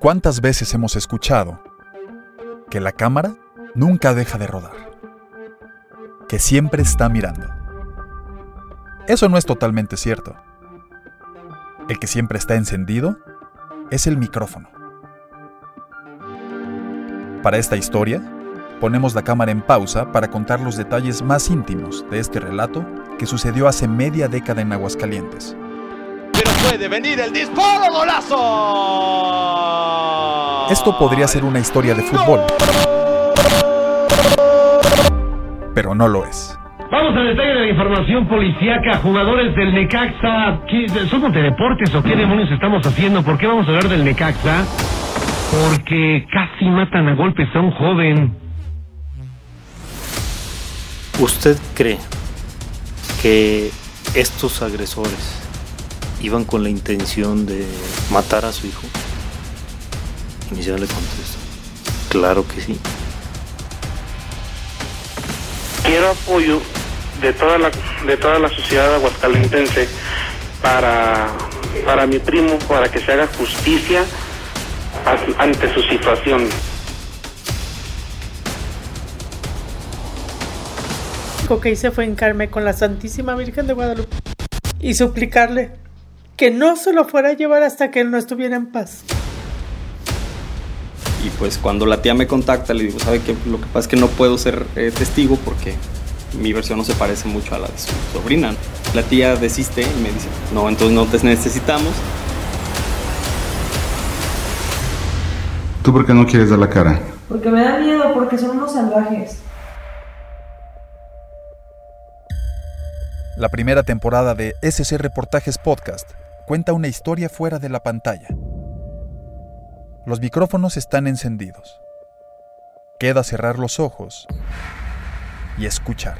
¿Cuántas veces hemos escuchado que la cámara nunca deja de rodar? Que siempre está mirando. Eso no es totalmente cierto. El que siempre está encendido es el micrófono. Para esta historia, ponemos la cámara en pausa para contar los detalles más íntimos de este relato que sucedió hace media década en Aguascalientes. Puede venir el disparo, golazo. Esto podría ser una historia de fútbol, pero no lo es. Vamos al detalle de la información policíaca. Jugadores del Necaxa. ¿Qué- ¿Somos de deportes o qué demonios estamos haciendo? ¿Por qué vamos a hablar del Necaxa? Porque casi matan a golpes a un joven. ¿Usted cree que estos agresores iban con la intención de matar a su hijo? Inicial le contesto. Claro que sí. quiero apoyo de toda la de toda la sociedad aguascalentense para para mi primo para que se haga justicia ante su situación. Lo único que hice fue encarme con la Santísima Virgen de Guadalupe y suplicarle que no se lo fuera a llevar hasta que él no estuviera en paz. Y pues cuando la tía me contacta, le digo, ¿sabe qué? Lo que pasa es que no puedo ser eh, testigo porque mi versión no se parece mucho a la de su sobrina. La tía desiste y me dice, no, entonces no te necesitamos. ¿Tú por qué no quieres dar la cara? Porque me da miedo, porque son unos salvajes. La primera temporada de SC Reportajes Podcast cuenta una historia fuera de la pantalla. Los micrófonos están encendidos. Queda cerrar los ojos y escuchar.